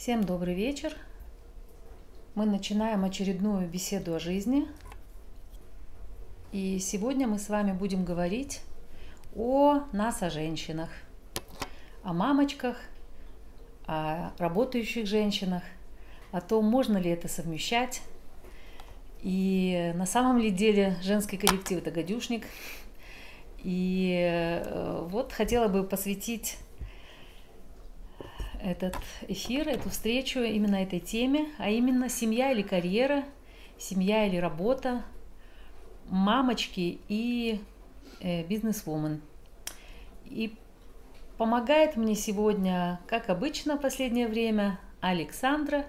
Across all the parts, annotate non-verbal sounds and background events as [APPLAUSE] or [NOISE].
Всем добрый вечер. Мы начинаем очередную беседу о жизни. И сегодня мы с вами будем говорить о нас, о женщинах, о мамочках, о работающих женщинах, о том, можно ли это совмещать. И на самом ли деле женский коллектив это гадюшник. И э, вот хотела бы посвятить этот эфир, эту встречу именно этой теме, а именно семья или карьера, семья или работа, мамочки и э, бизнес-вумен. И помогает мне сегодня, как обычно в последнее время, Александра,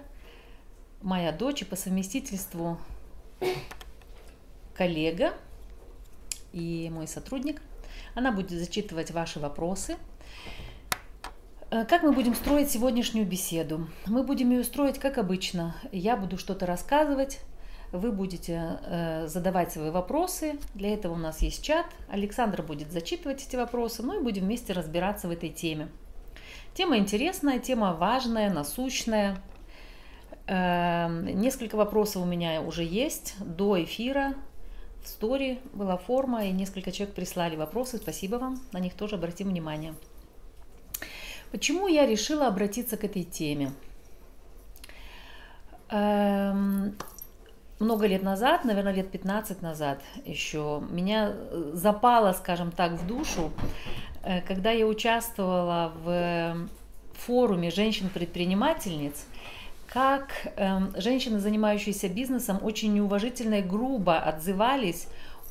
моя дочь и по совместительству коллега и мой сотрудник. Она будет зачитывать ваши вопросы – как мы будем строить сегодняшнюю беседу? Мы будем ее строить как обычно. Я буду что-то рассказывать, вы будете э, задавать свои вопросы. Для этого у нас есть чат. Александр будет зачитывать эти вопросы, ну и будем вместе разбираться в этой теме. Тема интересная, тема важная, насущная. Э, несколько вопросов у меня уже есть до эфира. В стори была форма, и несколько человек прислали вопросы. Спасибо вам, на них тоже обратим внимание. Почему я решила обратиться к этой теме? Эм, много лет назад, наверное, лет 15 назад еще, меня запало, скажем так, в душу, э, когда я участвовала в форуме женщин-предпринимательниц, как э, женщины, занимающиеся бизнесом, очень неуважительно и грубо отзывались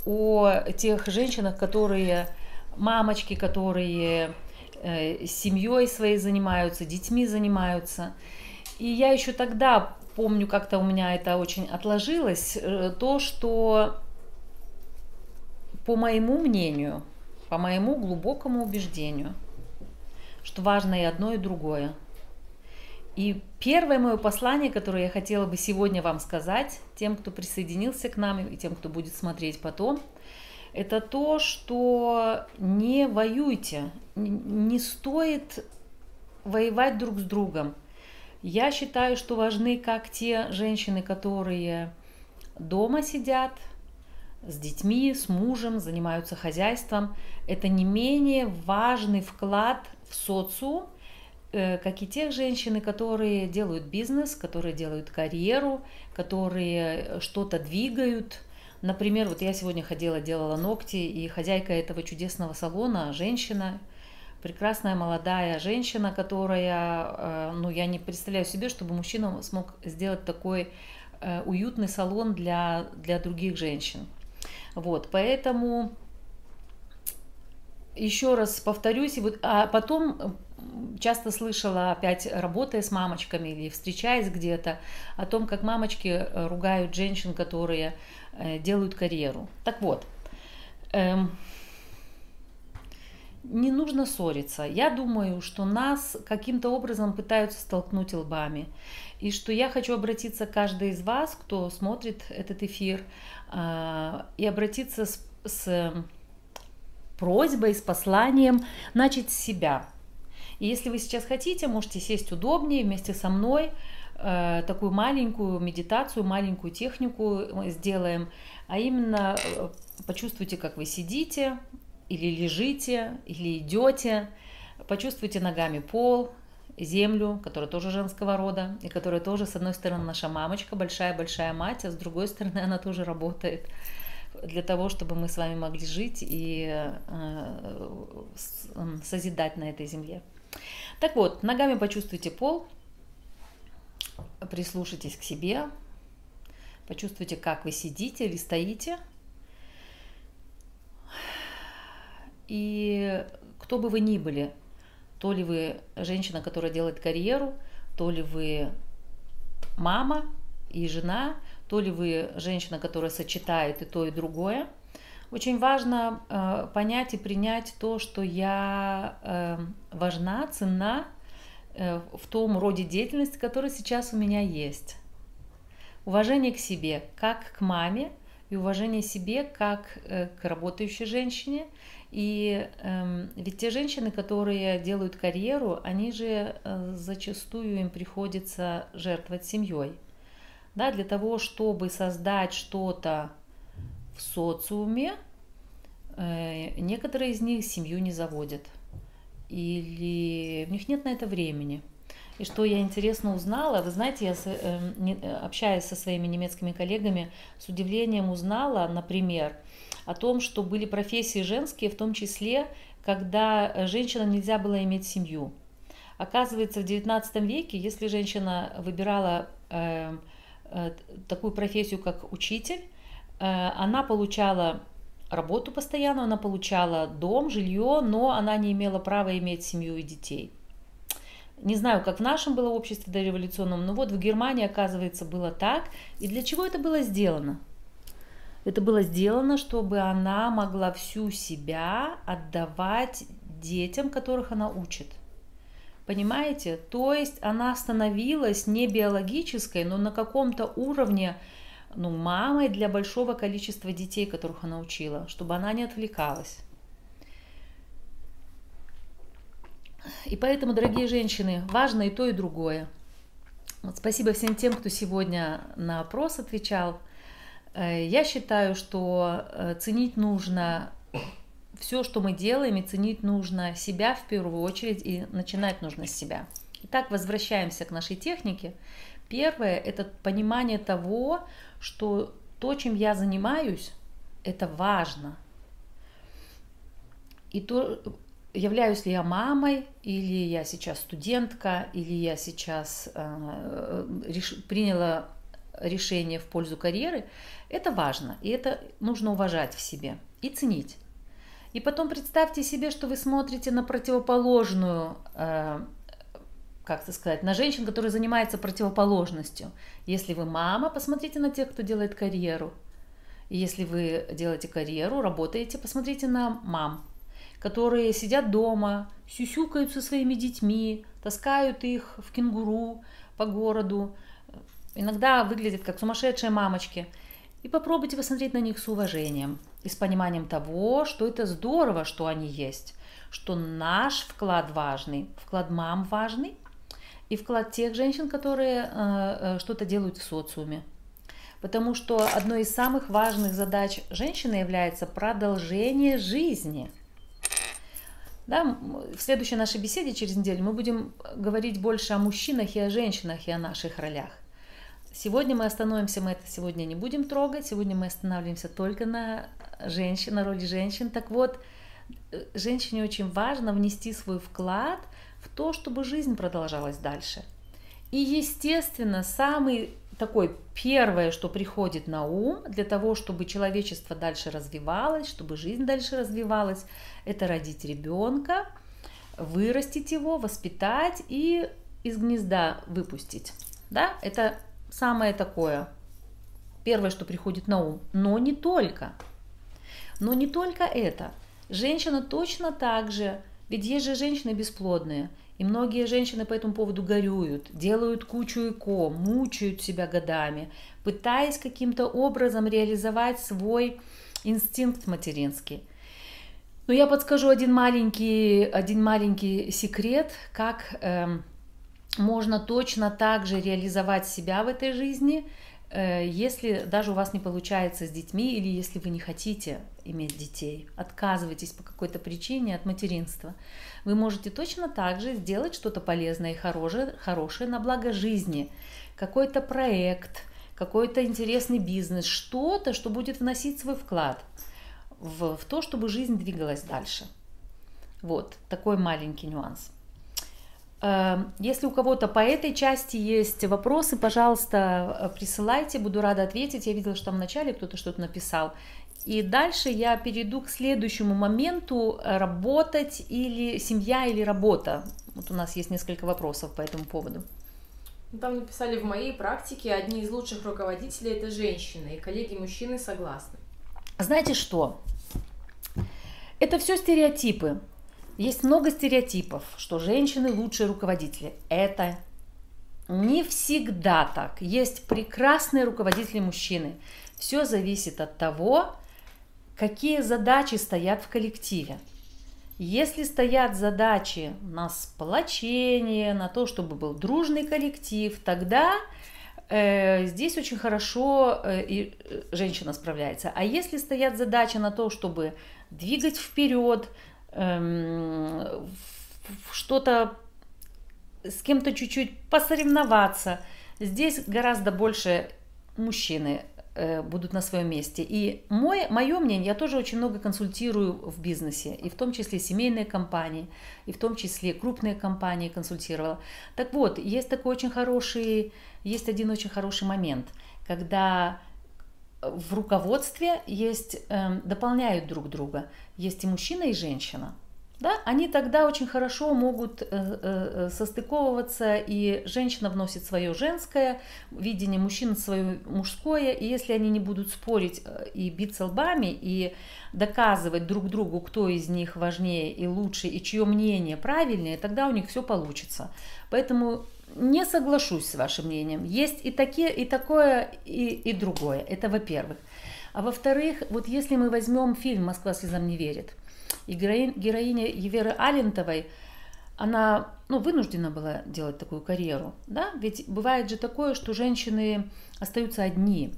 о тех женщинах, которые мамочки, которые Э, семьей своей занимаются, детьми занимаются. И я еще тогда помню, как-то у меня это очень отложилось, э, то, что по моему мнению, по моему глубокому убеждению, что важно и одно, и другое. И первое мое послание, которое я хотела бы сегодня вам сказать, тем, кто присоединился к нам и тем, кто будет смотреть потом – это то, что не воюйте, не стоит воевать друг с другом. Я считаю, что важны как те женщины, которые дома сидят, с детьми, с мужем, занимаются хозяйством. Это не менее важный вклад в социум, э, как и тех женщины, которые делают бизнес, которые делают карьеру, которые что-то двигают – Например, вот я сегодня ходила, делала ногти, и хозяйка этого чудесного салона, женщина, прекрасная молодая женщина, которая, э, ну, я не представляю себе, чтобы мужчина смог сделать такой э, уютный салон для, для других женщин. Вот, поэтому еще раз повторюсь, и вот, а потом часто слышала, опять работая с мамочками или встречаясь где-то, о том, как мамочки э, ругают женщин, которые делают карьеру. Так вот, эм, не нужно ссориться. Я думаю, что нас каким-то образом пытаются столкнуть лбами. И что я хочу обратиться к каждой из вас, кто смотрит этот эфир, э, и обратиться с, с просьбой, с посланием начать с себя. И если вы сейчас хотите, можете сесть удобнее вместе со мной, Э, такую маленькую медитацию, маленькую технику сделаем, а именно э, почувствуйте, как вы сидите или лежите, или идете, почувствуйте ногами пол, землю, которая тоже женского рода, и которая тоже, с одной стороны, наша мамочка, большая-большая мать, а с другой стороны, она тоже работает для того, чтобы мы с вами могли жить и э, созидать на этой земле. Так вот, ногами почувствуйте пол, прислушайтесь к себе, почувствуйте, как вы сидите или стоите. И кто бы вы ни были, то ли вы женщина, которая делает карьеру, то ли вы мама и жена, то ли вы женщина, которая сочетает и то, и другое. Очень важно э, понять и принять то, что я э, важна, ценна Э, в том роде деятельности, который сейчас у меня есть. Уважение к себе, как к маме, и уважение себе, как э, к работающей женщине, И эм, ведь те женщины, которые делают карьеру, они же э, зачастую им приходится жертвовать семьей. Да, для того, чтобы создать что-то в социуме, э, некоторые из них семью не заводят. Или у них нет на это времени. И что я интересно узнала, вы знаете, я э, общаясь со своими немецкими коллегами, с удивлением узнала, например, о том, что были профессии женские, в том числе, когда э, женщинам нельзя было иметь семью. Оказывается, в XIX веке, если женщина выбирала э, э, такую профессию, как учитель, она получала работу постоянно, она получала дом, жилье, но она не имела права иметь семью и детей. Не знаю, как в нашем было обществе дореволюционном, но вот в Германии, оказывается, было так. И для чего это было сделано? Это было сделано, чтобы она могла всю себя отдавать детям, которых она учит. Понимаете? То есть она становилась не биологической, но на каком-то уровне ну, мамой для большого количества детей, которых она учила, чтобы она не отвлекалась. И поэтому, дорогие женщины, важно и то, и другое. Вот спасибо всем тем, кто сегодня на опрос отвечал – Э, я считаю, что э, ценить нужно все, что мы делаем, и ценить нужно себя в первую очередь, и начинать нужно с себя. Итак, возвращаемся к нашей технике. Первое – это понимание того, что то, чем я занимаюсь, это важно. И то, являюсь ли я мамой, или я сейчас студентка, или я сейчас э, реш, приняла решение в пользу карьеры, это важно, и это нужно уважать в себе и ценить. И потом представьте себе, что вы смотрите на противоположную, э, как это сказать, на женщин, которые занимаются противоположностью. Если вы мама, посмотрите на тех, кто делает карьеру. Если вы делаете карьеру, работаете, посмотрите на мам, которые сидят дома, сюсюкают со своими детьми, таскают их в кенгуру по городу, иногда выглядят как сумасшедшие мамочки – и попробуйте посмотреть на них с уважением и с пониманием того, что это здорово, что они есть, что наш вклад важный, вклад мам важный, и вклад тех женщин, которые э, э, что-то делают в социуме. Потому что одной из самых важных задач женщины является продолжение жизни. Да, в следующей нашей беседе через неделю мы будем говорить больше о мужчинах и о женщинах и о наших ролях. Сегодня мы остановимся, мы это сегодня не будем трогать, сегодня мы останавливаемся только на женщин, на роли женщин. Так вот, э, женщине очень важно внести свой вклад в то, чтобы жизнь продолжалась дальше. И, естественно, самый такой первое, что приходит на ум для того, чтобы человечество дальше развивалось, чтобы жизнь дальше развивалась, это родить ребенка, вырастить его, воспитать и из гнезда выпустить. Да, это самое такое, первое, что приходит на ум. Но не только. Но не только это. Женщина точно так же, ведь есть же женщины бесплодные, и многие женщины по этому поводу горюют, делают кучу ЭКО, мучают себя годами, пытаясь каким-то образом реализовать свой инстинкт материнский. Но я подскажу один маленький, один маленький секрет, как эм, можно точно так же реализовать себя в этой жизни, если даже у вас не получается с детьми или если вы не хотите иметь детей, отказываетесь по какой-то причине от материнства, вы можете точно так же сделать что-то полезное и хорошее, хорошее на благо жизни, какой-то проект, какой-то интересный бизнес, что-то, что будет вносить свой вклад в, в то, чтобы жизнь двигалась дальше. Вот такой маленький нюанс. Эм, если у кого-то по этой части есть вопросы, пожалуйста, э, присылайте, буду рада ответить. Я видела, что там в начале кто-то что-то написал. И дальше я перейду к следующему моменту э, работать или семья или работа. Вот у нас есть несколько вопросов по этому поводу. Ну, там написали в моей практике одни из лучших руководителей это женщины, и коллеги мужчины согласны. Знаете что? Это все стереотипы. Есть много стереотипов, что женщины лучшие руководители. Это не всегда так. Есть прекрасные руководители мужчины. Все зависит от того, какие задачи стоят в коллективе. Если стоят задачи на сплочение, на то, чтобы был дружный коллектив, тогда э, здесь очень хорошо э, и э, женщина справляется. А если стоят задачи на то, чтобы двигать вперед, э, что-то с кем-то чуть-чуть посоревноваться, здесь гораздо больше мужчины Э, будут на своем месте. И мой, мое мнение, я тоже очень много консультирую в бизнесе, и в том числе семейные компании, и в том числе крупные компании консультировала. Так вот, есть такой очень хороший, есть один очень хороший момент, когда в руководстве есть, э, дополняют друг друга. Есть и мужчина, и женщина да, они тогда очень хорошо могут э, э, э, состыковываться, и женщина вносит свое женское видение, мужчина свое мужское, и если они не будут спорить и биться лбами, и доказывать друг другу, кто из них важнее и лучше, и чье мнение правильнее, тогда у них все получится. Поэтому не соглашусь с вашим мнением. Есть и, такие, и такое, и, и другое. Это во-первых. А во-вторых, вот если мы возьмем фильм «Москва слезам не верит», и героиня, Еверы Алентовой, она ну, вынуждена была делать такую карьеру. Да? Ведь бывает же такое, что женщины остаются одни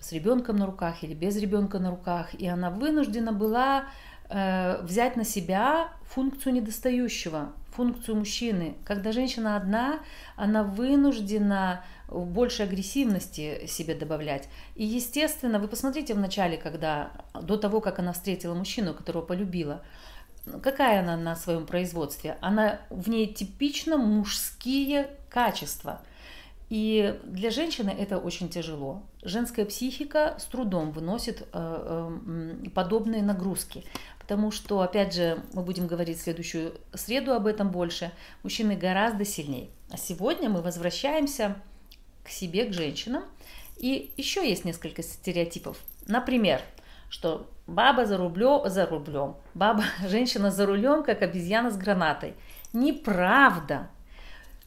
с ребенком на руках или без ребенка на руках, и она вынуждена была э, взять на себя функцию недостающего, функцию мужчины. Когда женщина одна, она вынуждена больше агрессивности себе добавлять. И, естественно, вы посмотрите в начале, когда, до того, как она встретила мужчину, которого полюбила, какая она на своем производстве? Она в ней типично мужские качества. И для женщины это очень тяжело. Женская психика с трудом выносит э, э, подобные нагрузки. Потому что, опять же, мы будем говорить в следующую среду об этом больше, мужчины гораздо сильнее. А сегодня мы возвращаемся к себе, к женщинам. И еще есть несколько стереотипов. Например, что баба за рублем, за рублем, баба, [LAUGHS] женщина за рулем, как обезьяна с гранатой. Неправда.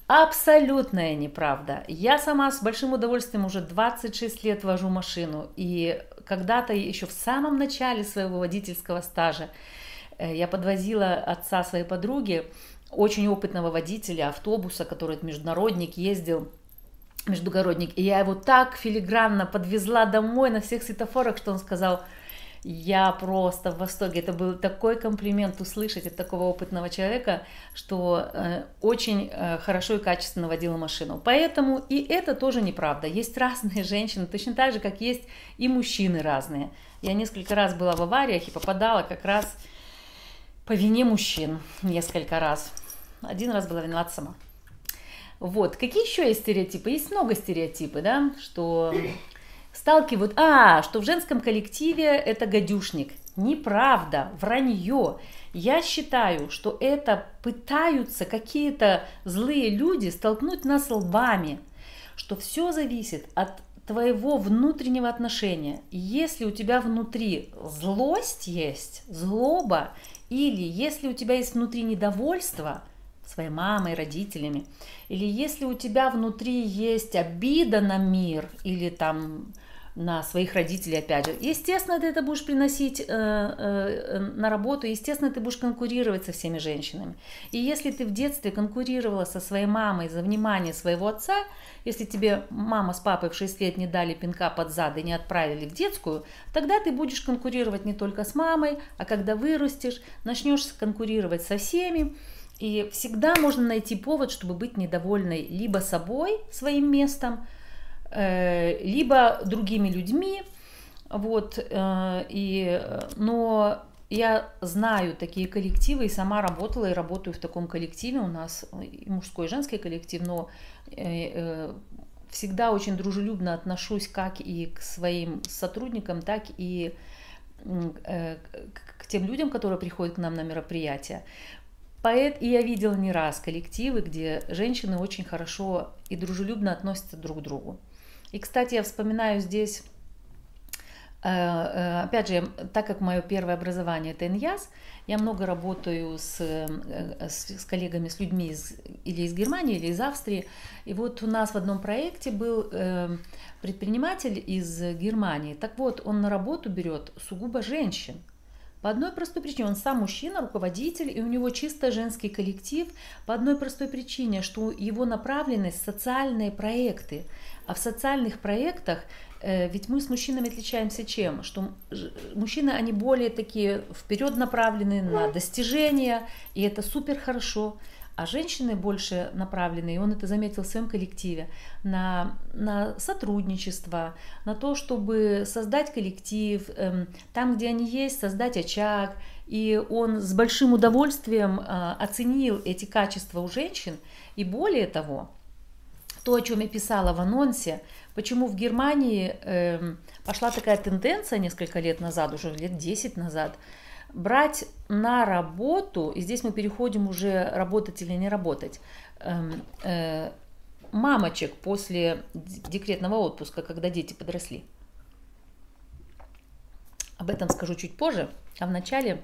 Абсолютная неправда. Я сама с большим удовольствием уже 26 лет вожу машину. И когда-то еще в самом начале своего водительского стажа э, я подвозила отца своей подруги, очень опытного водителя автобуса, который международник ездил междугородник. И я его так филигранно подвезла домой на всех светофорах, что он сказал, я просто в восторге. Это был такой комплимент услышать от такого опытного человека, что э, очень э, хорошо и качественно водила машину. Поэтому и это тоже неправда. Есть разные [LAUGHS] женщины, точно так же, как есть и мужчины разные. Я несколько раз была в авариях и попадала как раз по вине мужчин несколько раз. Один раз была виновата сама. Вот. Какие еще есть стереотипы? Есть много стереотипов, да, что сталкивают, а, что в женском коллективе это гадюшник. Неправда, вранье. Я считаю, что это пытаются какие-то злые люди столкнуть нас лбами, что все зависит от твоего внутреннего отношения. Если у тебя внутри злость есть, злоба, или если у тебя есть внутри недовольство – своей мамой, родителями, или если у тебя внутри есть обида на мир или там на своих родителей, опять же. Естественно, ты это будешь приносить э, э, на работу, естественно, ты будешь конкурировать со всеми женщинами. И если ты в детстве конкурировала со своей мамой за внимание своего отца, если тебе мама с папой в 6 лет не дали пинка под зад и не отправили в детскую, тогда ты будешь конкурировать не только с мамой, а когда вырастешь, начнешь конкурировать со всеми, и всегда можно найти повод, чтобы быть недовольной либо собой, своим местом, э, либо другими людьми. Вот, э, и, но я знаю такие коллективы и сама работала и работаю в таком коллективе. У нас и мужской, и женский коллектив, но э, всегда очень дружелюбно отношусь как и к своим сотрудникам, так и к тем людям, которые приходят к нам на мероприятия. Поэт, и я видела не раз коллективы, где женщины очень хорошо и дружелюбно относятся друг к другу. И, кстати, я вспоминаю здесь Э, опять же, так как мое первое образование это ИНЯС, я много работаю с, с, с коллегами, с людьми из, или из Германии, или из Австрии. И вот у нас в одном проекте был предприниматель из Германии. Так вот, он на работу берет сугубо женщин. По одной простой причине, он сам мужчина, руководитель, и у него чисто женский коллектив. По одной простой причине, что его направленность – социальные проекты. А в социальных проектах э, ведь мы с мужчинами отличаемся чем? Что мужчины, они более такие вперед направлены на достижения, и это супер хорошо а женщины больше направлены, и он это заметил в своем коллективе, на, на сотрудничество, на то, чтобы создать коллектив, эм, там, где они есть, создать очаг. И он с большим удовольствием э, оценил эти качества у женщин. И более того, то, о чем я писала в анонсе, почему в Германии э, пошла такая тенденция несколько лет назад, уже лет 10 назад, брать на работу, и здесь мы переходим уже работать или не работать, эм, э, мамочек после декретного отпуска, когда дети подросли. Об этом скажу чуть позже, а вначале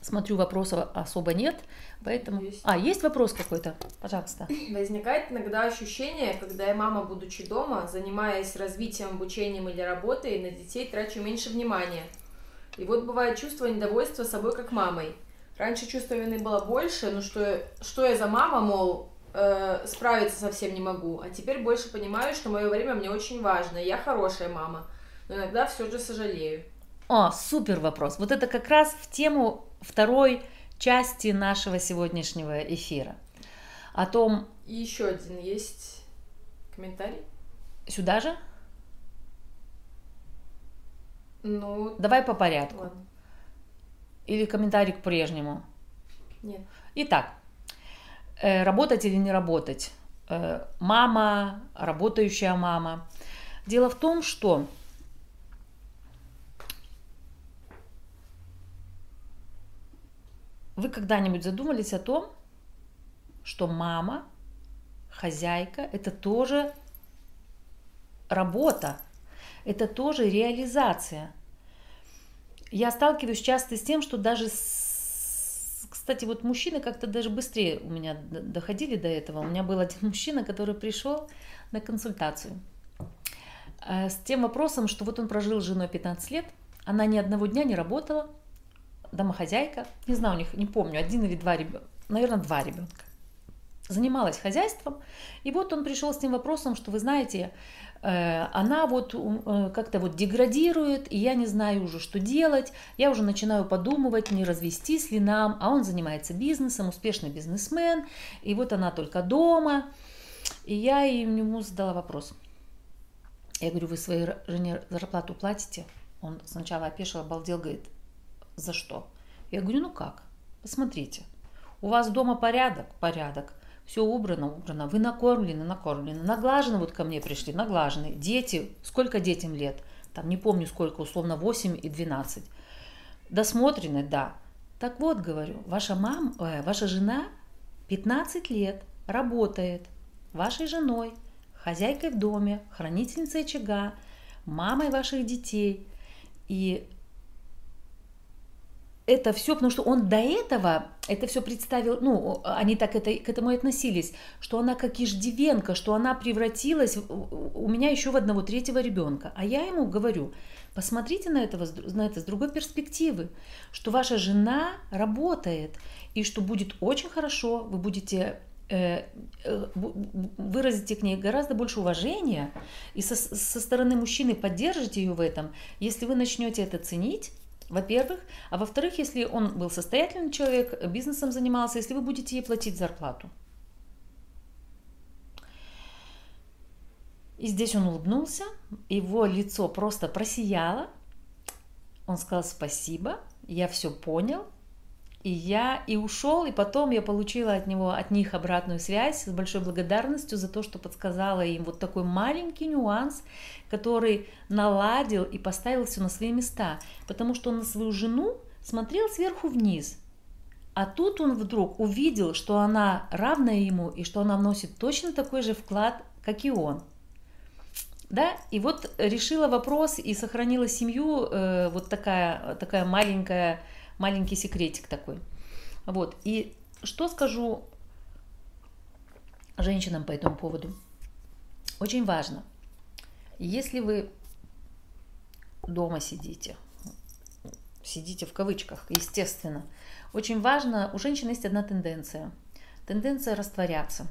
смотрю, вопросов особо нет, поэтому... Есть. А, есть вопрос какой-то? Пожалуйста. [CLEARS THROAT] Возникает иногда ощущение, когда я мама, будучи дома, занимаясь развитием, обучением или работой, на детей трачу меньше внимания – и вот бывает чувство недовольства собой как мамой. Раньше чувство вины было больше, ну что, что я за мама, мол, э, справиться совсем не могу. А теперь больше понимаю, что мое время мне очень важно, я хорошая мама. Но иногда все же сожалею. О, супер вопрос. Вот это как раз в тему второй части нашего сегодняшнего эфира. О том... И еще один есть комментарий. Сюда же? Ну, Давай по порядку. Ладно. Или комментарий к прежнему? Нет. Итак, э, работать или не работать? Э, мама, работающая мама. Дело в том, что вы когда-нибудь задумались о том, что мама, хозяйка, это тоже работа, это тоже реализация. Я сталкиваюсь часто с тем, что даже, с... кстати, вот мужчины как-то даже быстрее у меня доходили до этого. У меня был один [LAUGHS] мужчина, который пришел на консультацию э, с тем вопросом, что вот он прожил с женой 15 лет, она ни одного дня не работала, домохозяйка, не знаю, у них, не помню, один или два ребенка, наверное, два ребенка. Занималась хозяйством, и вот он пришел с тем вопросом, что вы знаете, Э, она вот э, как-то вот деградирует, и я не знаю уже, что делать. Я уже начинаю подумывать, не развестись ли нам, а он занимается бизнесом, успешный бизнесмен, и вот она только дома. И я ему задала вопрос. Я говорю, вы своей жене зарплату платите? Он сначала опешил, обалдел, говорит, за что? Я говорю, ну как? Посмотрите, у вас дома порядок? Порядок все убрано, убрано, вы накормлены, накормлены, наглажены, вот ко мне пришли, наглажены. Дети, сколько детям лет? Там не помню сколько, условно 8 и 12. Досмотрены, да. Так вот, говорю, ваша мама, э, ваша жена 15 лет работает вашей женой, хозяйкой в доме, хранительницей очага, мамой ваших детей. И это все, потому что он до этого это все представил, ну, они так это, к этому и относились, что она как иждивенка, что она превратилась у меня еще в одного третьего ребенка. А я ему говорю, посмотрите на, этого, на это с другой перспективы, что ваша жена работает, и что будет очень хорошо, вы будете э, э, выразите к ней гораздо больше уважения и со, со стороны мужчины поддержите ее в этом, если вы начнете это ценить, во-первых. А во-вторых, если он был состоятельный человек, бизнесом занимался, если вы будете ей платить зарплату. И здесь он улыбнулся, его лицо просто просияло. Он сказал спасибо, я все понял, и я и ушел, и потом я получила от него, от них обратную связь с большой благодарностью за то, что подсказала им вот такой маленький нюанс, который наладил и поставил все на свои места, потому что он на свою жену смотрел сверху вниз, а тут он вдруг увидел, что она равна ему и что она вносит точно такой же вклад, как и он. Да, и вот решила вопрос и сохранила семью, э, вот такая, такая маленькая, маленький секретик такой. Вот, и что скажу женщинам по этому поводу? Очень важно, если вы дома сидите, сидите в кавычках, естественно, очень важно, у женщин есть одна тенденция. Тенденция растворяться.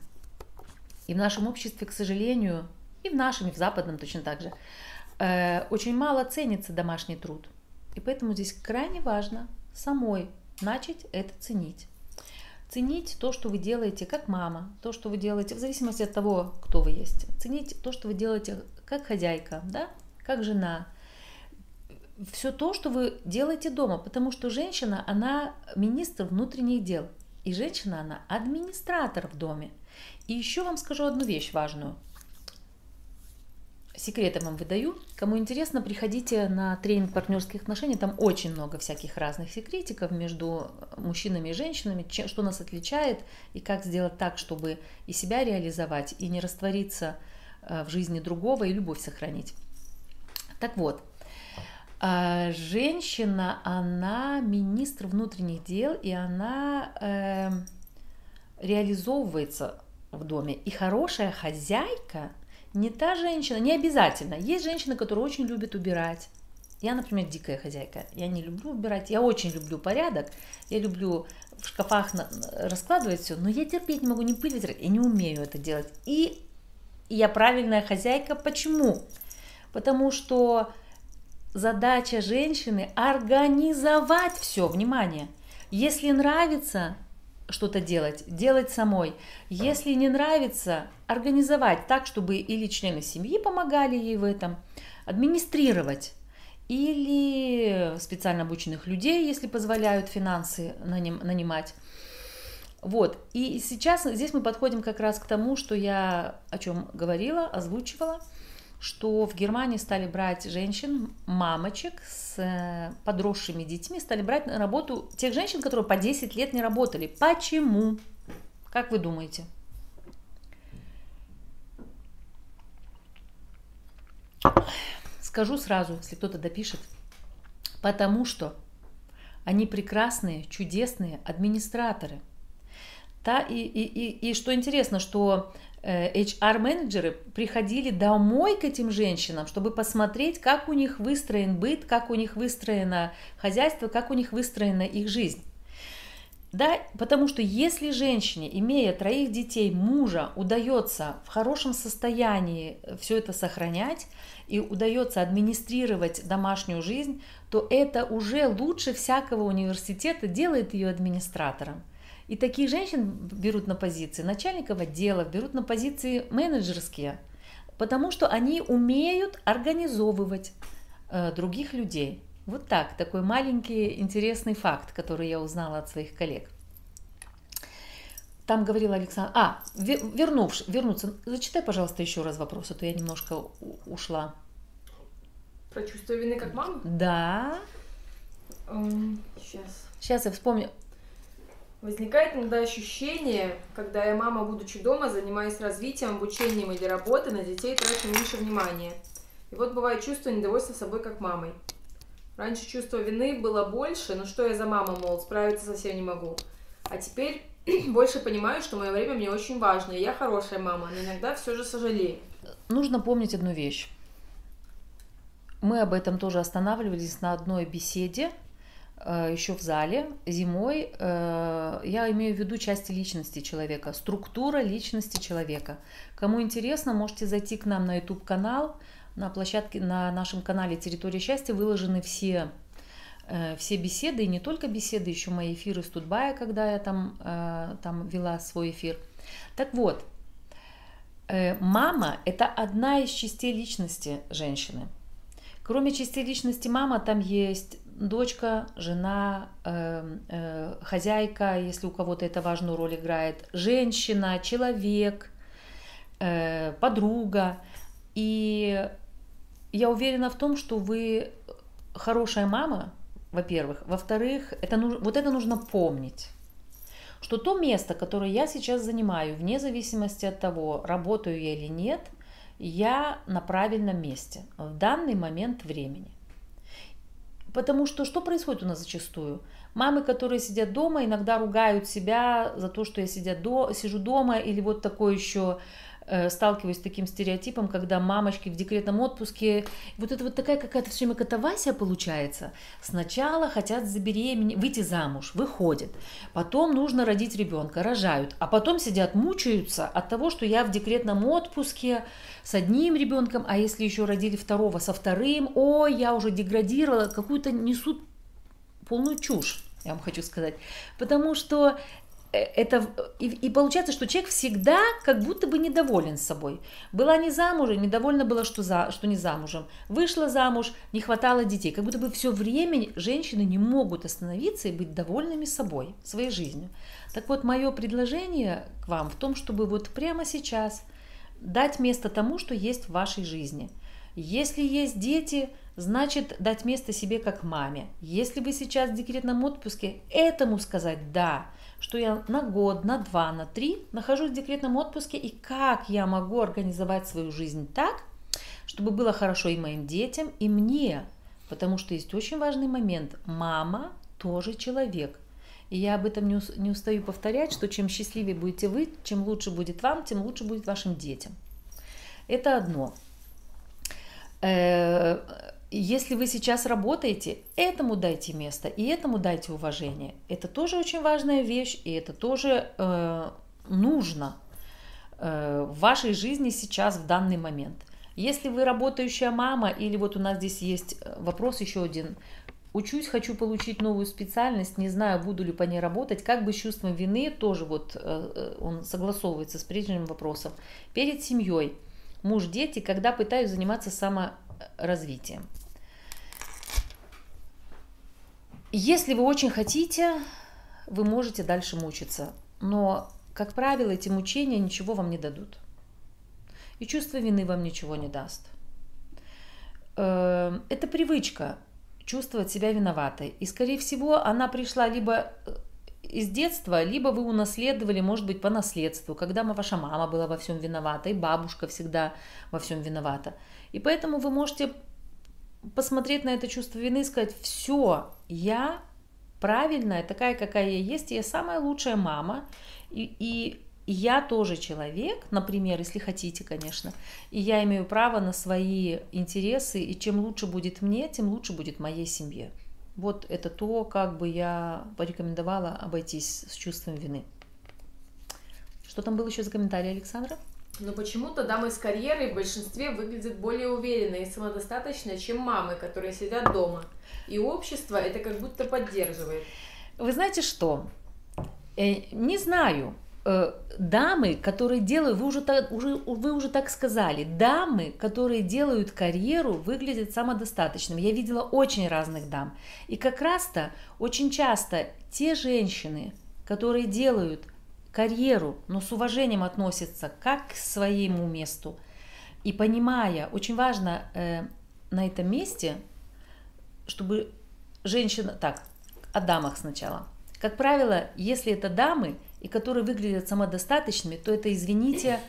И в нашем обществе, к сожалению, и в нашем, и в западном точно так же, э, очень мало ценится домашний труд. И поэтому здесь крайне важно самой начать это ценить. Ценить то, что вы делаете как мама, то, что вы делаете, в зависимости от того, кто вы есть. Ценить то, что вы делаете как хозяйка, да, как жена. Все то, что вы делаете дома, потому что женщина, она министр внутренних дел. И женщина, она администратор в доме. И еще вам скажу одну вещь важную секреты вам выдаю. Кому интересно, приходите на тренинг партнерских отношений. Там очень много всяких разных секретиков между мужчинами и женщинами, что нас отличает и как сделать так, чтобы и себя реализовать, и не раствориться э, в жизни другого, и любовь сохранить. Так вот, а, женщина, она министр внутренних дел, и она э, реализовывается в доме. И хорошая хозяйка – не та женщина, не обязательно. Есть женщины, которые очень любят убирать. Я, например, дикая хозяйка. Я не люблю убирать. Я очень люблю порядок. Я люблю в шкафах раскладывать все, но я терпеть не могу ни пыль вытирать. Я не умею это делать. И я правильная хозяйка. Почему? Потому что задача женщины организовать все, внимание. Если нравится, что-то делать, делать самой. Если не нравится, организовать так, чтобы или члены семьи помогали ей в этом, администрировать или специально обученных людей, если позволяют финансы наним, нанимать. Вот, и сейчас здесь мы подходим как раз к тому, что я о чем говорила, озвучивала – что в Германии стали брать женщин, мамочек с э, подросшими детьми, стали брать на работу тех женщин, которые по 10 лет не работали. Почему? Как вы думаете? Скажу сразу, если кто-то допишет. Потому что они прекрасные, чудесные администраторы. Да, и, и, и, и что интересно, что HR-менеджеры э, приходили домой к этим женщинам, чтобы посмотреть, как у них выстроен быт, как у них выстроено хозяйство, как у них выстроена их жизнь. Да, потому что если женщине, имея троих детей, мужа, удается в хорошем состоянии все это сохранять и удается администрировать домашнюю жизнь, то это уже лучше всякого университета делает ее администратором. И таких женщин берут на позиции начальников отделов, берут на позиции менеджерские, потому что они умеют организовывать э, других людей. Вот так, такой маленький интересный факт, который я узнала от своих коллег. Там говорил Александр... А, вернувши, вернуться. Зачитай, пожалуйста, еще раз вопрос, а то я немножко ушла. Про чувство вины как мама? Да. Um, сейчас. Сейчас я вспомню. Возникает иногда ощущение, когда я мама, будучи дома, занимаюсь развитием, обучением или работой, на детей трачу меньше внимания. И вот бывает чувство недовольства собой как мамой. Раньше чувство вины было больше, но что я за мама, мол, справиться совсем не могу. А теперь [CLEARS THROAT] больше понимаю, что мое время мне очень важно, и я хорошая мама, но иногда все же сожалею. Нужно помнить одну вещь. Мы об этом тоже останавливались на одной беседе еще в зале зимой, э, я имею в виду части личности человека, структура личности человека. Кому интересно, можете зайти к нам на YouTube канал, на площадке, на нашем канале «Территория счастья» выложены все э, все беседы, и не только беседы, еще мои эфиры с Тутбая, когда я там, там вела свой эфир. Так вот, мама – это одна из частей личности женщины. Кроме частей личности мама, там есть дочка, жена, э, э, хозяйка, если у кого-то это важную роль играет, женщина, человек, э, подруга. И я уверена в том, что вы хорошая мама, во-первых. Во-вторых, это, вот это нужно помнить что то место, которое я сейчас занимаю, вне зависимости от того, работаю я или нет, я на правильном месте в данный момент времени. Потому что что происходит у нас зачастую? Мамы, которые сидят дома, иногда ругают себя за то, что я сидят до, сижу дома, или вот такое еще сталкиваюсь с таким стереотипом, когда мамочки в декретном отпуске, вот это вот такая какая-то все время катавасия получается. Сначала хотят забеременеть, выйти замуж, выходят, потом нужно родить ребенка, рожают, а потом сидят, мучаются от того, что я в декретном отпуске с одним ребенком, а если еще родили второго со вторым, ой, я уже деградировала, какую-то несут полную чушь я вам хочу сказать. Потому что Э, это и, и получается, что человек всегда как будто бы недоволен собой. Была не замужем, недовольна была, что, за, что не замужем. Вышла замуж, не хватало детей. Как будто бы все время женщины не могут остановиться и быть довольными собой, своей жизнью. Так вот, мое предложение к вам в том, чтобы вот прямо сейчас дать место тому, что есть в вашей жизни. Если есть дети, значит дать место себе как маме. Если вы сейчас в декретном отпуске, этому сказать «да», что я на год, на два, на три нахожусь в декретном отпуске, и как я могу организовать свою жизнь так, чтобы было хорошо и моим детям, и мне. Потому что есть очень важный момент. Мама тоже человек. И я об этом не устаю повторять, что чем счастливее будете вы, чем лучше будет вам, тем лучше будет вашим детям. Это одно. Если вы сейчас работаете, этому дайте место и этому дайте уважение. Это тоже очень важная вещь, и это тоже э, нужно э, в вашей жизни сейчас, в данный момент. Если вы работающая мама, или вот у нас здесь есть э, вопрос еще один, учусь, хочу получить новую специальность, не знаю, буду ли по ней работать, как бы с чувством вины, тоже вот э, э он согласовывается с прежним вопросом, перед семьей, муж, дети, когда пытаюсь заниматься саморазвитием. Если вы очень хотите, вы можете дальше мучиться. Но, как правило, эти мучения ничего вам не дадут. И чувство вины вам ничего не даст. Эм, это привычка чувствовать себя виноватой. И, скорее всего, она пришла либо э, из детства, либо вы унаследовали, может быть, по наследству, когда ваша мама была во всем виновата, и бабушка всегда во всем виновата. И поэтому вы можете посмотреть на это чувство вины и сказать, все, я правильная, такая, какая я есть, я самая лучшая мама, и, и я тоже человек, например, если хотите, конечно, и я имею право на свои интересы, и чем лучше будет мне, тем лучше будет моей семье. Вот это то, как бы я порекомендовала обойтись с чувством вины. Что там было еще за комментарий, Александра? Но почему-то дамы с карьерой в большинстве выглядят более уверенной и самодостаточной, чем мамы, которые сидят дома. И общество это как будто поддерживает. Вы знаете что? Э, не знаю. Э, дамы, которые делают, вы уже, уже, вы уже так сказали, дамы, которые делают карьеру, выглядят самодостаточными. Я видела очень разных дам. И как раз-то очень часто те женщины, которые делают карьеру, но с уважением относится как к своему месту. И понимая, очень важно э, на этом месте, чтобы женщина... Так, о дамах сначала. Как правило, если это дамы, и которые выглядят самодостаточными, то это, извините,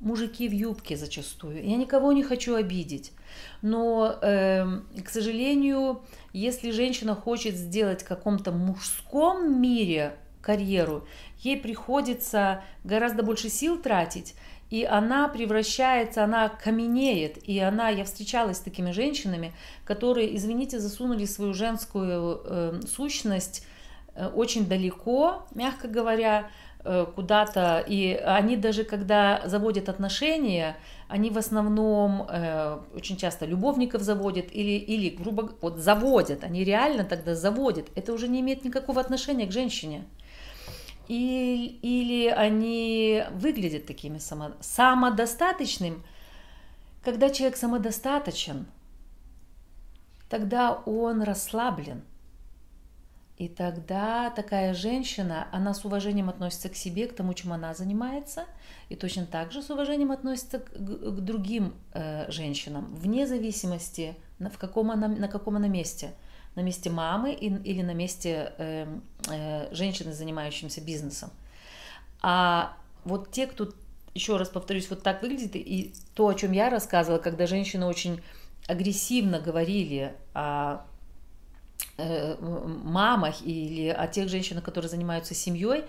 мужики в юбке зачастую. Я никого не хочу обидеть. Но, э, к сожалению, если женщина хочет сделать в каком-то мужском мире карьеру, ей приходится гораздо больше сил тратить, и она превращается, она каменеет, и она, я встречалась с такими женщинами, которые, извините, засунули свою женскую э, сущность э, очень далеко, мягко говоря, э, куда-то, и они даже когда заводят отношения, они в основном э, очень часто любовников заводят или, или грубо вот заводят, они реально тогда заводят. Это уже не имеет никакого отношения к женщине и, или они выглядят такими само, самодостаточным. Когда человек самодостаточен, тогда он расслаблен. И тогда такая женщина, она с уважением относится к себе, к тому, чем она занимается, и точно так же с уважением относится к, к другим э, женщинам, вне зависимости, на, в каком она, на каком она месте – на месте мамы или на месте э, э, женщины, занимающейся бизнесом. А вот те, кто еще раз повторюсь, вот так выглядит. И то, о чем я рассказывала, когда женщины очень агрессивно говорили о э, мамах или о тех женщинах, которые занимаются семьей,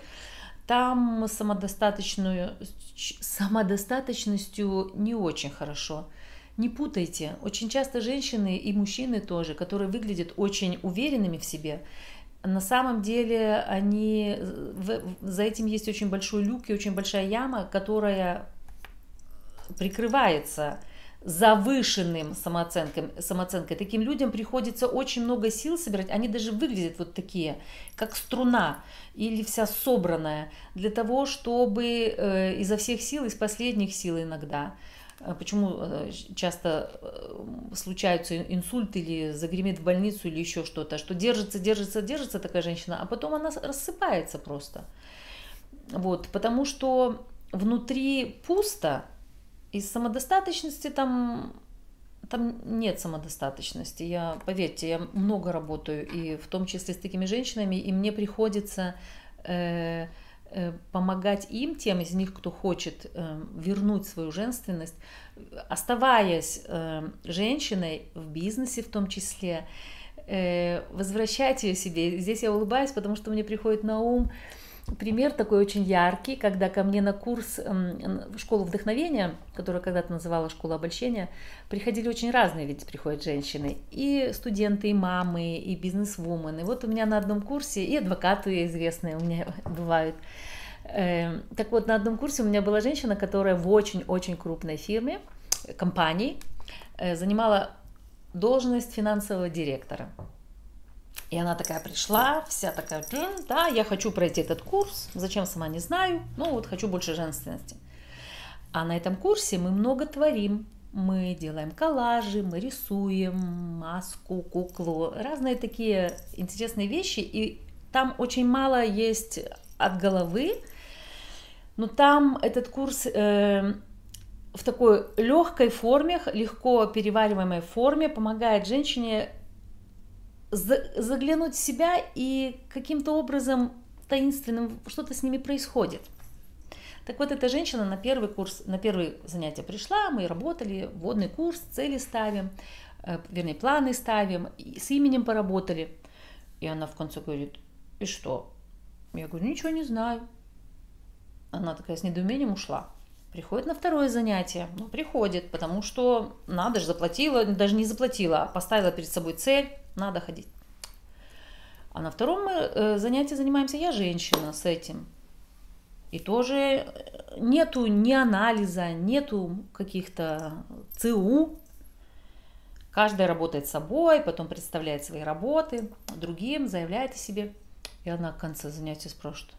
там самодостаточную, самодостаточностью не очень хорошо. Не путайте. Очень часто женщины и мужчины тоже, которые выглядят очень уверенными в себе, на самом деле они, за этим есть очень большой люк и очень большая яма, которая прикрывается завышенным самооценкой, самооценкой. Таким людям приходится очень много сил собирать. Они даже выглядят вот такие, как струна или вся собранная, для того, чтобы э, изо всех сил, из последних сил иногда, почему э, часто э, случаются инсульты или загремит в больницу или еще что-то, что держится, держится, держится такая женщина, а потом она рассыпается просто. Вот, потому что внутри пусто, из самодостаточности там, там нет самодостаточности. Я, поверьте, я много работаю, и в том числе с такими женщинами, и мне приходится э, э, помогать им, тем из них, кто хочет э, вернуть свою женственность, оставаясь э, женщиной в бизнесе в том числе, э, возвращать ее себе. Здесь я улыбаюсь, потому что мне приходит на ум пример такой очень яркий, когда ко мне на курс в школу вдохновения, которую когда-то называла школа обольщения, приходили очень разные ведь приходят женщины. И студенты, и мамы, и бизнес-вумен. И вот у меня на одном курсе, и адвокаты известные у меня [LAUGHS] бывают. Эм, так вот, на одном курсе у меня была женщина, которая в очень-очень крупной фирме, компании, э, занимала должность финансового директора. И она такая пришла, вся такая, да, я хочу пройти этот курс, зачем сама не знаю, ну вот хочу больше женственности. А на этом курсе мы много творим, мы делаем коллажи, мы рисуем маску, куклу, разные такие интересные вещи, и там очень мало есть от головы, но там этот курс э, в такой легкой форме, легко перевариваемой форме помогает женщине заглянуть в себя и каким-то образом таинственным что-то с ними происходит. Так вот, эта женщина на первый курс, на первое занятие пришла, мы работали, вводный курс, цели ставим, э, вернее, планы ставим, с именем поработали. И она в конце говорит, и что? Я говорю, ничего не знаю. Она такая с недоумением ушла. Приходит на второе занятие. Ну, приходит, потому что надо же, заплатила, даже не заплатила, а поставила перед собой цель, надо ходить. А на втором э, занятии занимаемся я женщина с этим. И тоже э, нету ни анализа, нету каких-то ЦУ. Каждая работает собой, потом представляет свои работы, другим заявляет о себе. И она в конце занятия спрашивает,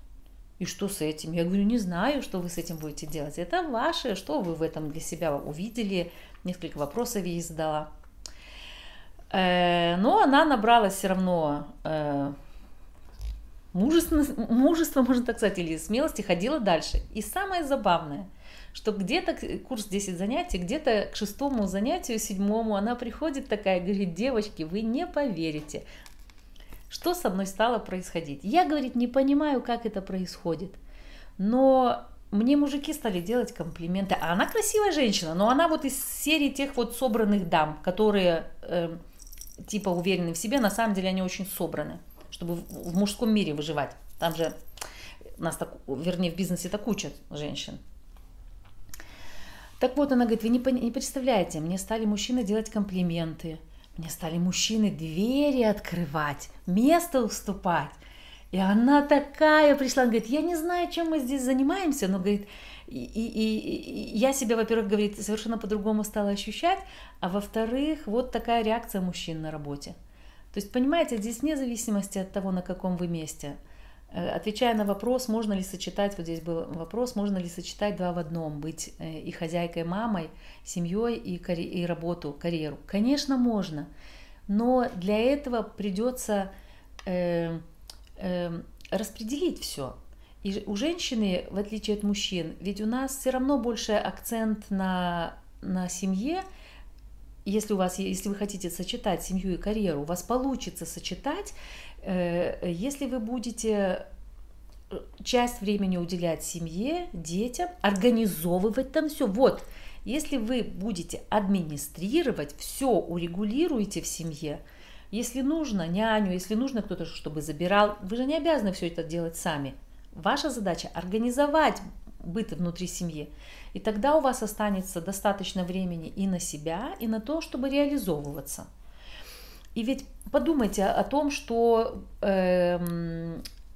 и что с этим? Я говорю, не знаю, что вы с этим будете делать. Это ваше, что вы в этом для себя увидели. Несколько вопросов ей задала. Э, но она набралась все равно э, мужества, мужества, можно так сказать, или смелости, ходила дальше. И самое забавное, что где-то курс 10 занятий, где-то к шестому занятию, седьмому она приходит такая, говорит, девочки, вы не поверите, что со мной стало происходить. Я, говорит, не понимаю, как это происходит, но мне мужики стали делать комплименты. А она красивая женщина, но она вот из серии тех вот собранных дам, которые э, типа уверены в себе, на самом деле они очень собраны, чтобы в мужском мире выживать. Там же нас, так, вернее, в бизнесе так учат женщин. Так вот, она говорит, вы не, не представляете, мне стали мужчины делать комплименты, мне стали мужчины двери открывать, место уступать. И она такая пришла, она говорит, я не знаю, чем мы здесь занимаемся, но, говорит, и, и, и я себя, во-первых, говорит, совершенно по-другому стала ощущать, а во-вторых, вот такая реакция мужчин на работе. То есть, понимаете, здесь вне зависимости от того, на каком вы месте. Э, отвечая на вопрос, можно ли сочетать, вот здесь был вопрос, можно ли сочетать два в одном, быть э, и хозяйкой, мамой, семьей и, карь- и работу, карьеру. Конечно, можно, но для этого придется э, э, распределить все. И у женщины, в отличие от мужчин, ведь у нас все равно больше акцент на, на семье. Если, у вас, если вы хотите сочетать семью и карьеру, у вас получится сочетать, если вы будете часть времени уделять семье, детям, организовывать там все. Вот, если вы будете администрировать, все урегулируете в семье, если нужно няню, если нужно кто-то, чтобы забирал, вы же не обязаны все это делать сами. Ваша задача организовать быт внутри семьи. И тогда у вас останется достаточно времени и на себя, и на то, чтобы реализовываться. И ведь подумайте о том, что э,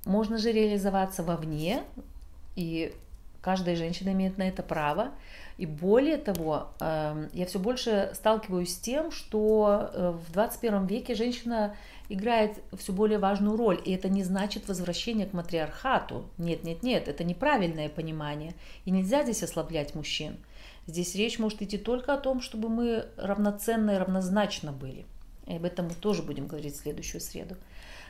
можно же реализоваться вовне, и каждая женщина имеет на это право. И более того, эм, я все больше сталкиваюсь с тем, что э, в 21 веке женщина играет все более важную роль. И это не значит возвращение к матриархату. Нет, нет, нет, это неправильное понимание. И нельзя здесь ослаблять мужчин. Здесь речь может идти только о том, чтобы мы равноценно и равнозначно были. И об этом мы тоже будем говорить в следующую среду.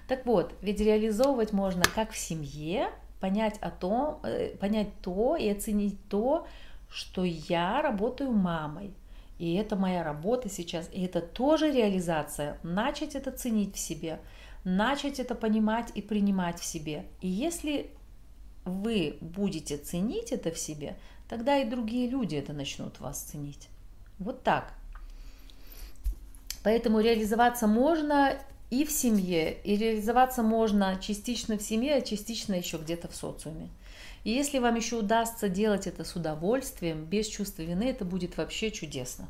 Так вот, ведь реализовывать можно как в семье, понять о том, э, понять то и оценить то, что я работаю мамой. И это моя работа сейчас. И это тоже реализация. Начать это ценить в себе, начать это понимать и принимать в себе. И если вы будете ценить это в себе, тогда и другие люди это начнут вас ценить. Вот так. Поэтому реализоваться можно и в семье, и реализоваться можно частично в семье, а частично еще где-то в социуме. И если вам еще удастся делать это с удовольствием, без чувства вины, это будет вообще чудесно.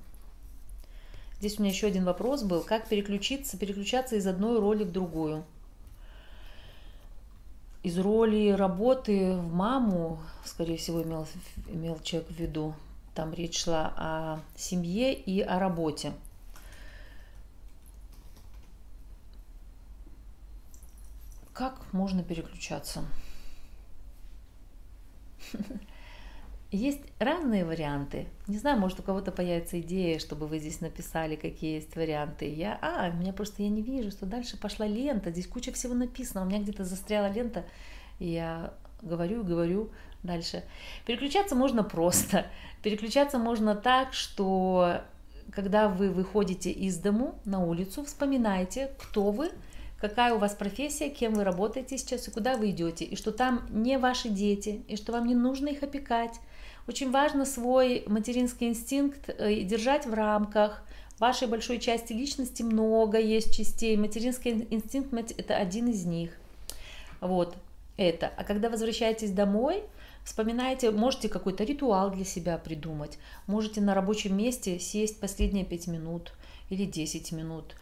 Здесь у меня еще один вопрос был, как переключиться, переключаться из одной роли в другую. Из роли работы в маму, скорее всего, имел, имел человек в виду, там речь шла о семье и о работе. Как можно переключаться? Есть разные варианты. Не знаю, может у кого-то появится идея, чтобы вы здесь написали, какие есть варианты. Я, а, у меня просто я не вижу, что дальше пошла лента. Здесь куча всего написано. У меня где-то застряла лента, и я говорю, говорю дальше. Переключаться можно просто. Переключаться можно так, что когда вы выходите из дому на улицу, вспоминайте, кто вы, какая у вас профессия, кем вы работаете сейчас и куда вы идете, и что там не ваши дети, и что вам не нужно их опекать. Очень важно свой материнский инстинкт э, держать в рамках. Вашей большой части личности много есть частей. Материнский инстинкт – это один из них. Вот это. А когда возвращаетесь домой, вспоминайте, можете какой-то ритуал для себя придумать. Можете на рабочем месте сесть последние 5 минут или 10 минут –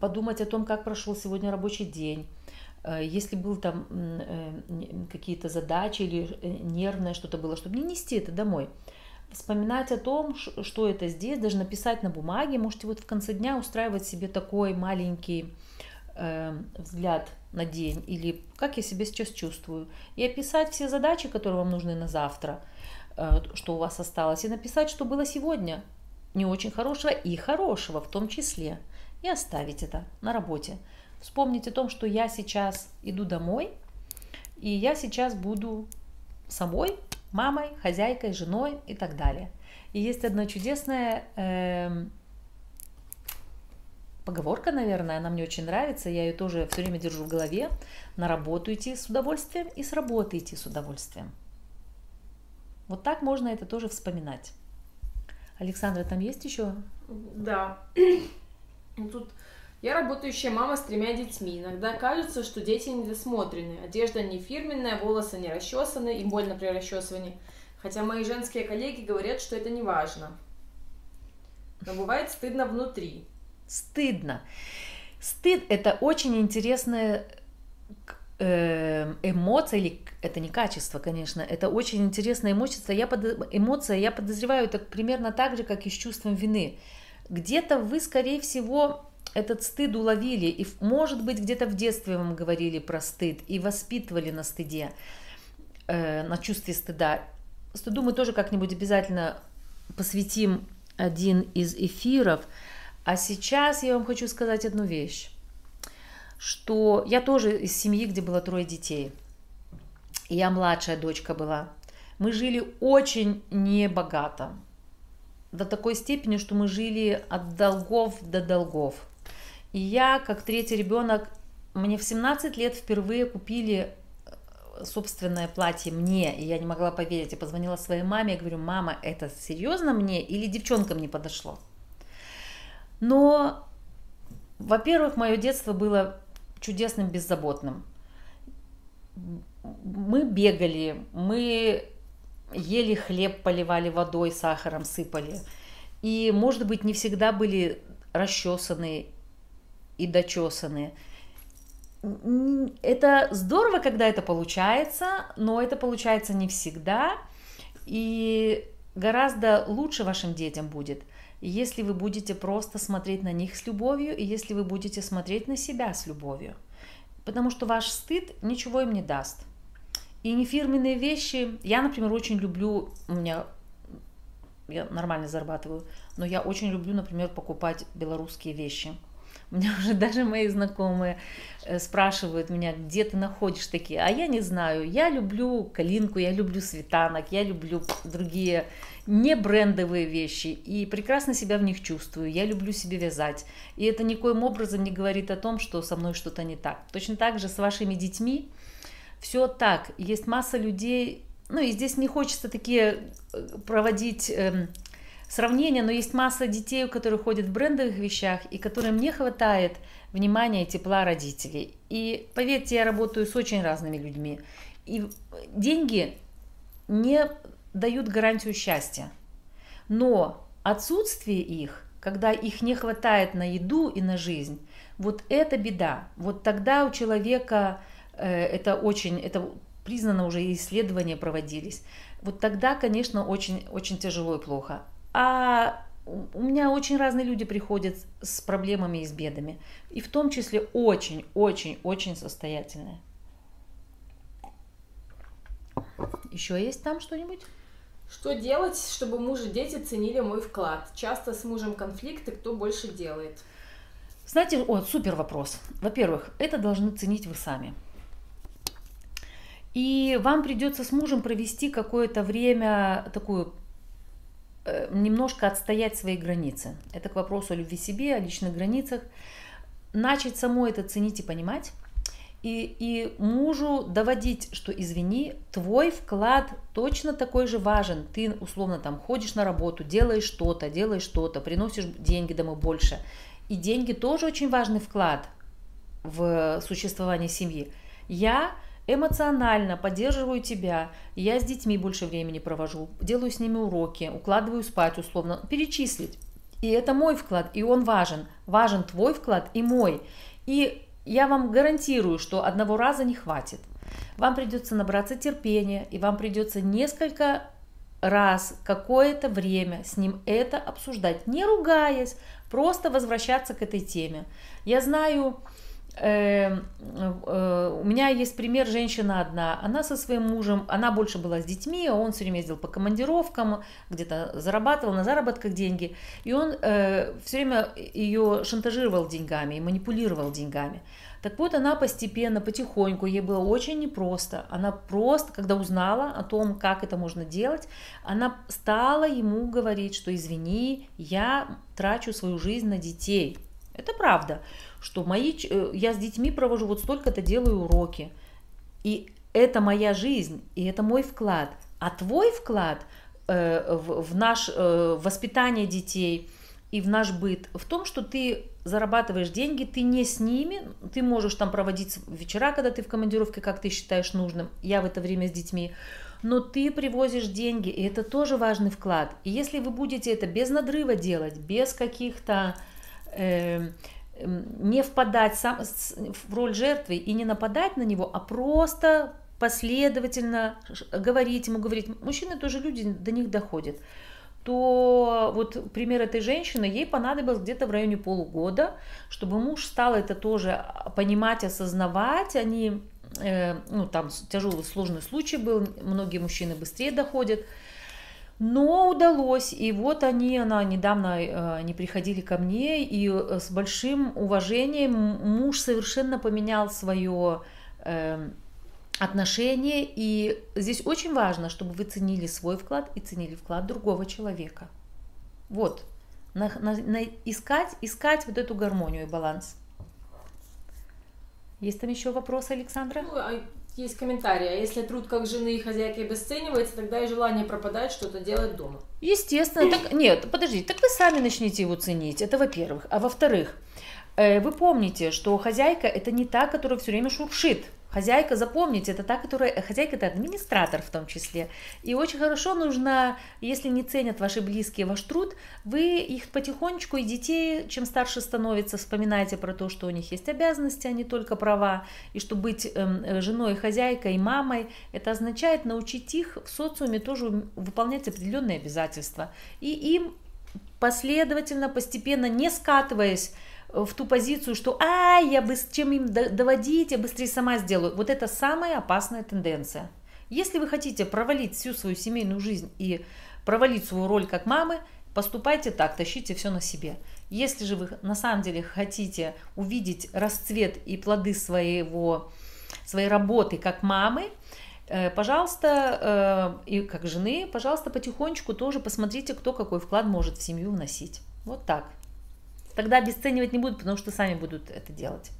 подумать о том, как прошел сегодня рабочий день, э, если был там э, какие-то задачи или э, нервное что-то было, чтобы не нести это домой. Вспоминать о том, что это здесь, даже написать на бумаге, можете вот в конце дня устраивать себе такой маленький взгляд на день или как я себя сейчас чувствую, и описать все задачи, которые вам нужны на завтра, что у вас осталось, и написать, что было сегодня, не очень хорошего и хорошего в том числе – и оставить это на работе. Вспомнить о том, что я сейчас иду домой, и я сейчас буду собой, мамой, хозяйкой, женой и так далее. И есть одна чудесная э, поговорка, наверное, она мне очень нравится, я ее тоже все время держу в голове. На работу идти с удовольствием и с работы идти с удовольствием. Вот так можно это тоже вспоминать. Александра, там есть еще? Да. Ну, тут я работающая мама с тремя детьми. Иногда кажется, что дети недосмотрены. Одежда не фирменная, волосы не расчесаны, им больно при расчесывании. Хотя мои женские коллеги говорят, что это не важно. Но бывает стыдно внутри. Стыдно. Стыд – это очень интересная э, эмоция, или это не качество, конечно, это очень интересная эмоция. Я под, эмоция, я подозреваю, это примерно так же, как и с чувством вины где-то вы, скорее всего, этот стыд уловили, и, может быть, где-то в детстве вам говорили про стыд и воспитывали на стыде, э, на чувстве стыда. Стыду мы тоже как-нибудь обязательно посвятим один из эфиров. А сейчас я вам хочу сказать одну вещь, что я тоже из семьи, где было трое детей. Я младшая дочка была. Мы жили очень небогато до такой степени, что мы жили от долгов до долгов. И я, как третий ребенок, мне в 17 лет впервые купили собственное платье мне, и я не могла поверить. Я позвонила своей маме, я говорю, мама, это серьезно мне или девчонкам не подошло? Но, во-первых, мое детство было чудесным, беззаботным. Мы бегали, мы ели хлеб, поливали водой, сахаром сыпали. И, может быть, не всегда были расчесаны и дочесаны. Это здорово, когда это получается, но это получается не всегда. И гораздо лучше вашим детям будет, если вы будете просто смотреть на них с любовью, и если вы будете смотреть на себя с любовью. Потому что ваш стыд ничего им не даст. И не фирменные вещи. Я, например, очень люблю, у меня я нормально зарабатываю, но я очень люблю, например, покупать белорусские вещи. [LAUGHS] У меня уже даже мои знакомые э, спрашивают меня, где ты находишь такие, а я не знаю. Я люблю калинку, я люблю светанок, я люблю другие не брендовые вещи и прекрасно себя в них чувствую. Я люблю себе вязать. И это никоим образом не говорит о том, что со мной что-то не так. Точно так же с вашими детьми все так. Есть масса людей, ну и здесь не хочется такие э, проводить эм, сравнения, но есть масса детей, у которых ходят в брендовых вещах и которым не хватает внимания и тепла родителей. И поверьте, я работаю с очень разными людьми. И деньги не дают гарантию счастья. Но отсутствие их, когда их не хватает на еду и на жизнь, вот это беда. Вот тогда у человека это очень, это признано уже исследования проводились. Вот тогда, конечно, очень, очень тяжело и плохо. А у меня очень разные люди приходят с проблемами и с бедами. И в том числе очень, очень, очень состоятельные. Еще есть там что-нибудь? Что делать, чтобы муж и дети ценили мой вклад? Часто с мужем конфликты, кто больше делает? Знаете, о, супер вопрос. Во-первых, это должны ценить вы сами. И вам придется с мужем провести какое-то время такую э, немножко отстоять свои границы. Это к вопросу о любви себе, о личных границах. Начать самой это ценить и понимать и, и мужу доводить, что извини, твой вклад точно такой же важен. Ты условно там ходишь на работу, делаешь что-то, делаешь что-то, приносишь деньги домой больше. И деньги тоже очень важный вклад в существование семьи. Я эмоционально поддерживаю тебя, я с детьми больше времени провожу, делаю с ними уроки, укладываю спать условно, перечислить. И это мой вклад, и он важен. Важен твой вклад и мой. И я вам гарантирую, что одного раза не хватит. Вам придется набраться терпения, и вам придется несколько раз какое-то время с ним это обсуждать, не ругаясь, просто возвращаться к этой теме. Я знаю, у меня есть пример, женщина одна, она со своим мужем, она больше была с детьми, а он все время ездил по командировкам, где-то зарабатывал на заработках деньги, и он э, все время ее шантажировал деньгами и манипулировал деньгами. Так вот, она постепенно, потихоньку, ей было очень непросто. Она просто, когда узнала о том, как это можно делать, она стала ему говорить, что извини, я трачу свою жизнь на детей. Это правда что мои, э, я с детьми провожу вот столько-то делаю уроки. И это моя жизнь, и это мой вклад. А твой вклад э, в, в наш э, воспитание детей и в наш быт в том, что ты зарабатываешь деньги, ты не с ними, ты можешь там проводить вечера, когда ты в командировке, как ты считаешь нужным, я в это время с детьми, но ты привозишь деньги, и это тоже важный вклад. И если вы будете это без надрыва делать, без каких-то э, не впадать сам, в роль жертвы и не нападать на него, а просто последовательно говорить ему, говорить. Мужчины тоже люди, до них доходят то вот пример этой женщины, ей понадобилось где-то в районе полугода, чтобы муж стал это тоже понимать, осознавать. Они, э, ну там тяжелый, сложный случай был, многие мужчины быстрее доходят, но удалось, и вот они, она недавно, э, они приходили ко мне, и э, с большим уважением муж совершенно поменял свое эм, отношение, и здесь очень важно, чтобы вы ценили свой вклад и ценили вклад другого человека. Вот, на, на, на искать, искать вот эту гармонию и баланс. Есть там еще вопросы, Александра? Ну, а есть комментарий, а если труд как жены и хозяйки обесценивается, тогда и желание пропадает что-то делать дома. Естественно, так, нет, подождите, так вы сами начните его ценить, это во-первых. А во-вторых, э, вы помните, что хозяйка это не та, которая все время шуршит. Хозяйка, запомните, это та, которая... Э, хозяйка это администратор в том числе. И очень хорошо нужно, если не ценят ваши близкие ваш труд, вы их потихонечку и детей, чем старше становится, вспоминайте про то, что у них есть обязанности, а не только права. И что быть эм, э, женой, хозяйкой, мамой, это означает научить их в социуме тоже выполнять определенные обязательства. И им последовательно, постепенно, не скатываясь в ту позицию, что а, я бы чем им доводить, я быстрее сама сделаю. Вот это самая опасная тенденция. Если вы хотите провалить всю свою семейную жизнь и провалить свою роль как мамы, поступайте так, тащите все на себе. Если же вы на самом деле хотите увидеть расцвет и плоды своего, своей работы как мамы, э, пожалуйста, э, и как жены, пожалуйста, потихонечку тоже посмотрите, кто какой вклад может в семью вносить. Вот так. Тогда обесценивать не будут, потому что сами будут это делать.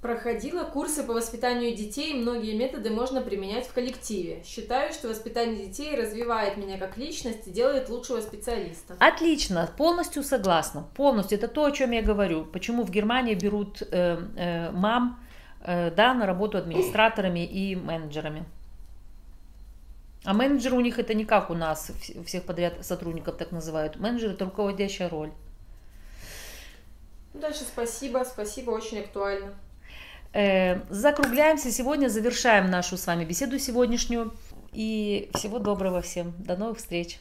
Проходила курсы по воспитанию детей, многие методы можно применять в коллективе. Считаю, что воспитание детей развивает меня как личность и делает лучшего специалиста. Отлично, полностью согласна. Полностью. Это то, о чем я говорю. Почему в Германии берут э, э, мам э, да, на работу администраторами и менеджерами. А менеджер у них это не как у нас, всех подряд сотрудников так называют. Менеджер это руководящая роль. Дальше спасибо, спасибо, очень актуально. Э, закругляемся сегодня, завершаем нашу с вами беседу сегодняшнюю. И всего доброго всем. До новых встреч.